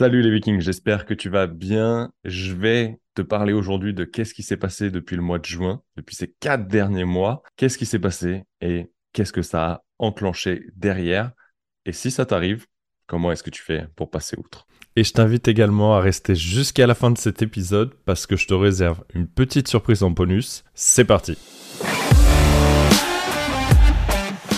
Salut les Vikings, j'espère que tu vas bien. Je vais te parler aujourd'hui de qu'est-ce qui s'est passé depuis le mois de juin, depuis ces quatre derniers mois. Qu'est-ce qui s'est passé et qu'est-ce que ça a enclenché derrière? Et si ça t'arrive, comment est-ce que tu fais pour passer outre? Et je t'invite également à rester jusqu'à la fin de cet épisode parce que je te réserve une petite surprise en bonus. C'est parti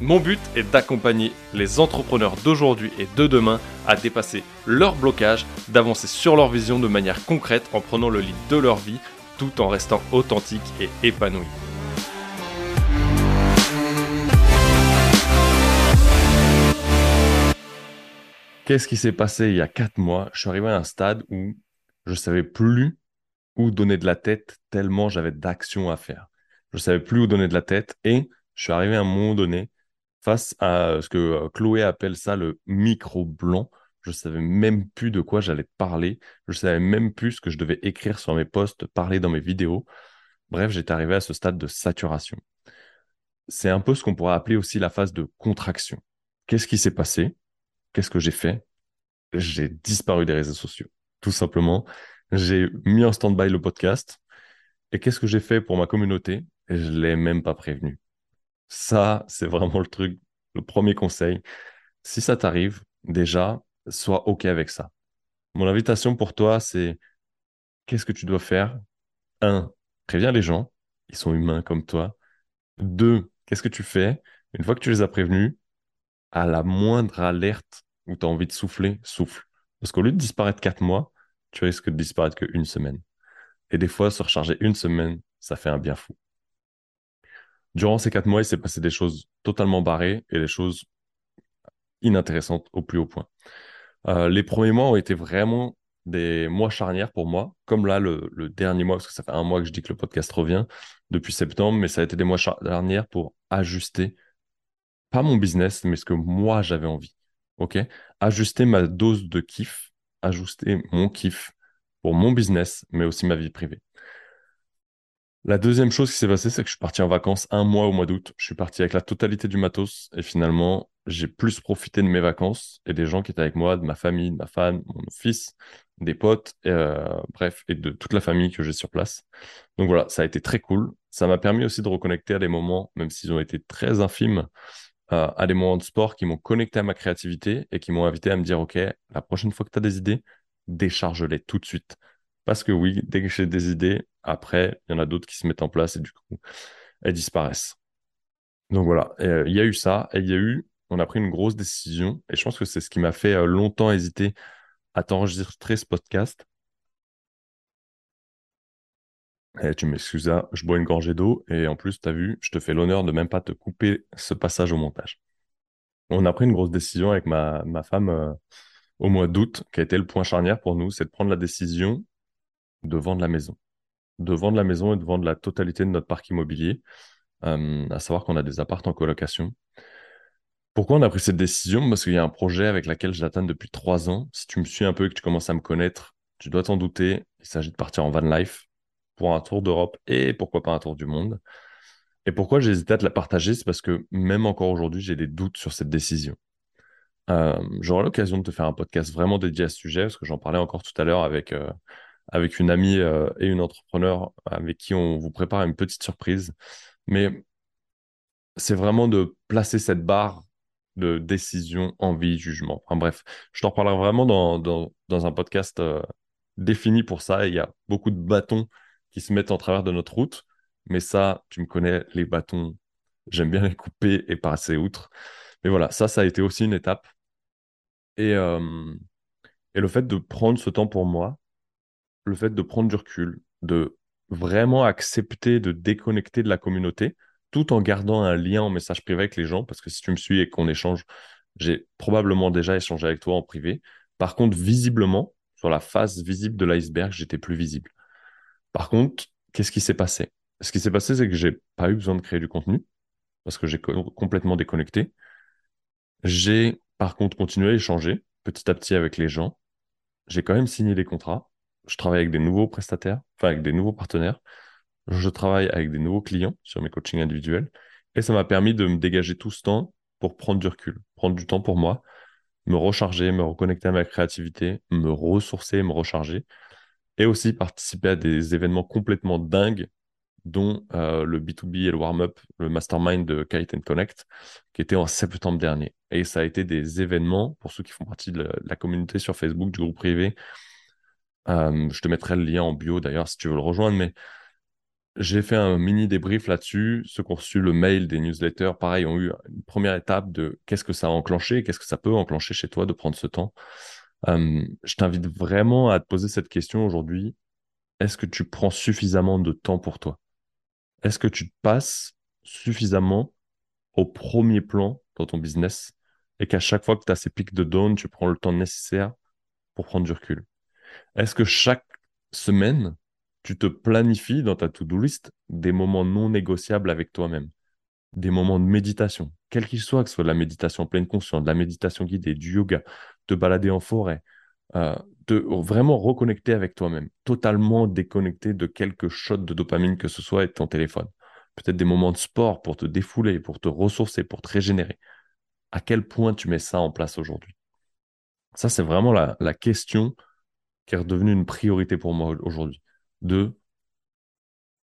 Mon but est d'accompagner les entrepreneurs d'aujourd'hui et de demain à dépasser leurs blocages, d'avancer sur leur vision de manière concrète en prenant le lead de leur vie tout en restant authentique et épanoui. Qu'est-ce qui s'est passé il y a quatre mois? Je suis arrivé à un stade où je savais plus où donner de la tête tellement j'avais d'actions à faire. Je savais plus où donner de la tête et je suis arrivé à un moment donné face à ce que euh, Chloé appelle ça le micro blanc. Je savais même plus de quoi j'allais parler. Je savais même plus ce que je devais écrire sur mes posts, parler dans mes vidéos. Bref, j'étais arrivé à ce stade de saturation. C'est un peu ce qu'on pourrait appeler aussi la phase de contraction. Qu'est-ce qui s'est passé? Qu'est-ce que j'ai fait? J'ai disparu des réseaux sociaux. Tout simplement, j'ai mis en stand-by le podcast. Et qu'est-ce que j'ai fait pour ma communauté? Je ne l'ai même pas prévenu. Ça, c'est vraiment le truc, le premier conseil. Si ça t'arrive, déjà, sois OK avec ça. Mon invitation pour toi, c'est qu'est-ce que tu dois faire? Un, préviens les gens, ils sont humains comme toi. Deux, qu'est-ce que tu fais? Une fois que tu les as prévenus, à la moindre alerte où tu as envie de souffler, souffle. Parce qu'au lieu de disparaître quatre mois, tu risques de disparaître qu'une semaine. Et des fois, se recharger une semaine, ça fait un bien fou. Durant ces quatre mois, il s'est passé des choses totalement barrées et des choses inintéressantes au plus haut point. Euh, les premiers mois ont été vraiment des mois charnières pour moi, comme là le, dernier mois, parce que ça fait un mois que je dis que le podcast revient depuis septembre, mais ça a été des mois charnières pour ajuster, pas mon business, mais ce que moi j'avais envie. Ok, ajuster ma dose de kiff, ajuster mon kiff pour mon business, mais aussi ma vie privée. La deuxième chose qui s'est passée, c'est que je suis parti en vacances un mois au mois d'août. Je suis parti avec la totalité du matos et finalement, j'ai plus profité de mes vacances et des gens qui étaient avec moi, de ma famille, de ma femme, mon fils, des potes, euh, bref, et de toute la famille que j'ai sur place. Donc voilà, ça a été très cool. Ça m'a permis aussi de reconnecter à des moments, même s'ils ont été très infimes, euh, à des moments de sport qui m'ont connecté à ma créativité et qui m'ont invité à me dire, OK, la prochaine fois que tu as des idées, décharge-les tout de suite. Parce que oui, dès que j'ai des idées, après, il y en a d'autres qui se mettent en place et du coup, elles disparaissent. Donc voilà, euh, il y a eu ça et il y a eu, on a pris une grosse décision et je pense que c'est ce qui m'a fait euh, longtemps hésiter à t'enregistrer ce podcast. Eh, tu m'excuses, je bois une gorgée d'eau et en plus, tu as vu, je te fais l'honneur de même pas te couper ce passage au montage. On a pris une grosse décision avec ma, ma femme euh, au mois d'août, qui a été le point charnière pour nous, c'est de prendre la décision de vendre la maison. De vendre la maison et de vendre la totalité de notre parc immobilier, euh, à savoir qu'on a des appartements en colocation. Pourquoi on a pris cette décision? Parce qu'il y a un projet avec lequel j'attends depuis trois ans. Si tu me suis un peu et que tu commences à me connaître, tu dois t'en douter. Il s'agit de partir en van life pour un tour d'Europe et pourquoi pas un tour du monde. Et pourquoi j'ai hésité à te la partager? C'est parce que même encore aujourd'hui, j'ai des doutes sur cette décision. Euh, j'aurai l'occasion de te faire un podcast vraiment dédié à ce sujet, parce que j'en parlais encore tout à l'heure avec, euh, avec une amie euh, et une entrepreneur avec qui on vous prépare une petite surprise. Mais c'est vraiment de placer cette barre de décision, envie, jugement. Enfin bref, je t'en reparlerai vraiment dans, dans, un podcast euh, défini pour ça. Il y a beaucoup de bâtons qui se mettent en travers de notre route. Mais ça, tu me connais, les bâtons, j'aime bien les couper et passer outre. Mais voilà, ça, ça a été aussi une étape. Et, euh, et le fait de prendre ce temps pour moi, le fait de prendre du recul, de vraiment accepter de déconnecter de la communauté, tout en gardant un lien en message privé avec les gens, parce que si tu me suis et qu'on échange, j'ai probablement déjà échangé avec toi en privé. Par contre, visiblement, sur la face visible de l'iceberg, j'étais plus visible. Par contre, qu'est-ce qui s'est passé? Ce qui s'est passé, c'est que j'ai pas eu besoin de créer du contenu parce que j'ai complètement déconnecté. J'ai par contre continué à échanger petit à petit avec les gens. J'ai quand même signé des contrats. Je travaille avec des nouveaux prestataires, enfin avec des nouveaux partenaires. Je travaille avec des nouveaux clients sur mes coachings individuels. Et ça m'a permis de me dégager tout ce temps pour prendre du recul, prendre du temps pour moi, me recharger, me reconnecter à ma créativité, me ressourcer, me recharger. Et aussi participer à des événements complètement dingues dont euh, le B2B et le warm-up, le mastermind de Kite Connect, qui était en septembre dernier. Et ça a été des événements, pour ceux qui font partie de la, communauté sur Facebook, du groupe privé. Euh, je te mettrai le lien en bio d'ailleurs si tu veux le rejoindre, mais j'ai fait un mini débrief là-dessus. Ceux qui ont reçu le mail des newsletters, pareil, ont eu une première étape de qu'est-ce que ça a enclenché, qu'est-ce que ça peut enclencher chez toi de prendre ce temps. Euh, je t'invite vraiment à te poser cette question aujourd'hui. Est-ce que tu prends suffisamment de temps pour toi? Est-ce que tu passes suffisamment au premier plan dans ton business et qu'à chaque fois que tu as ces pics de down, tu prends le temps nécessaire pour prendre du recul? Est-ce que chaque semaine, tu te planifies dans ta to-do list des moments non négociables avec toi-même? Des moments de méditation, quel qu'il soit, que ce soit de la méditation pleine conscience, de la méditation guidée, du yoga, te balader en forêt, euh, de vraiment reconnecter avec toi-même, totalement déconnecter de quelques shots de dopamine que ce soit et de ton téléphone. Peut-être des moments de sport pour te défouler, pour te ressourcer, pour te régénérer. À quel point tu mets ça en place aujourd'hui? Ça, c'est vraiment la, question qui est redevenue une priorité pour moi aujourd'hui. De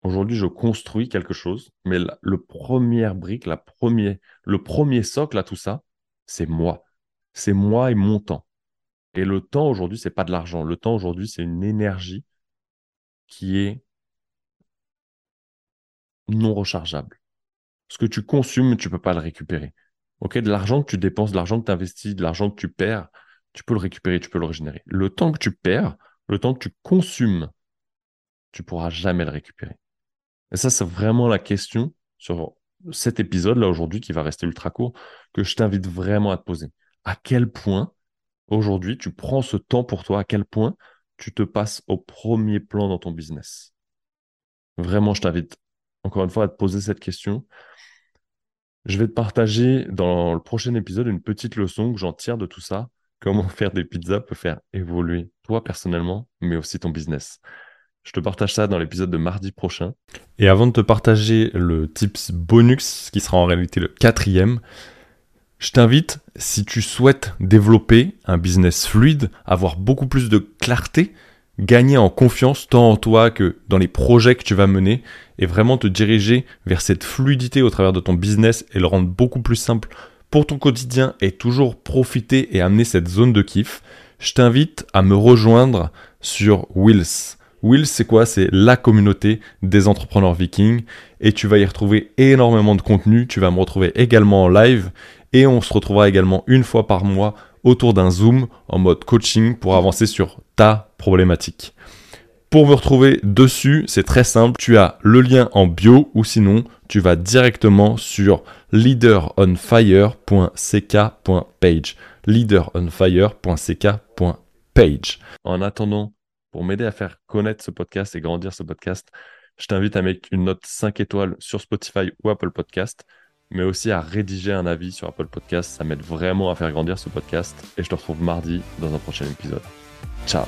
aujourd'hui, je construis quelque chose, mais le premier brique, la premier, le premier socle à tout ça, c'est moi. C'est moi et mon temps. Et le temps aujourd'hui, c'est pas de l'argent. Le temps aujourd'hui, c'est une énergie qui est non rechargeable. Ce que tu consommes, tu peux pas le récupérer. Ok, de l'argent que tu dépenses, de l'argent que tu investis, de l'argent que tu perds, tu peux le récupérer, tu peux le régénérer. Le temps que tu perds, le temps que tu consommes, tu pourras jamais le récupérer. Et ça, c'est vraiment la question sur cet épisode-là aujourd'hui qui va rester ultra court, que je t'invite vraiment à te poser. À quel point aujourd'hui, tu prends ce temps pour toi, à quel point tu te passes au premier plan dans ton business? Vraiment, je t'invite encore une fois à te poser cette question. Je vais te partager dans le prochain épisode une petite leçon que j'en tire de tout ça. Comment faire des pizzas peut faire évoluer toi personnellement, mais aussi ton business. Je te partage ça dans l'épisode de mardi prochain. Et avant de te partager le tips bonus, qui sera en réalité le quatrième, je t'invite, si tu souhaites développer un business fluide, avoir beaucoup plus de clarté, gagner en confiance tant en toi que dans les projets que tu vas mener et vraiment te diriger vers cette fluidité au travers de ton business et le rendre beaucoup plus simple pour ton quotidien et toujours profiter et amener cette zone de kiff, je t'invite à me rejoindre sur Wills. Wills, c'est quoi? C'est la communauté des entrepreneurs vikings et tu vas y retrouver énormément de contenu. Tu vas me retrouver également en live et on se retrouvera également une fois par mois autour d'un Zoom en mode coaching pour avancer sur ta problématique. Pour me retrouver dessus, c'est très simple. Tu as le lien en bio ou sinon tu vas directement sur leaderonfire.ck.page. leaderonfire.ck.page. En attendant, pour m'aider à faire connaître ce podcast et grandir ce podcast, je t'invite à mettre une note 5 étoiles sur Spotify ou Apple Podcast mais aussi à rédiger un avis sur Apple Podcast. Ça m'aide vraiment à faire grandir ce podcast. Et je te retrouve mardi dans un prochain épisode. Ciao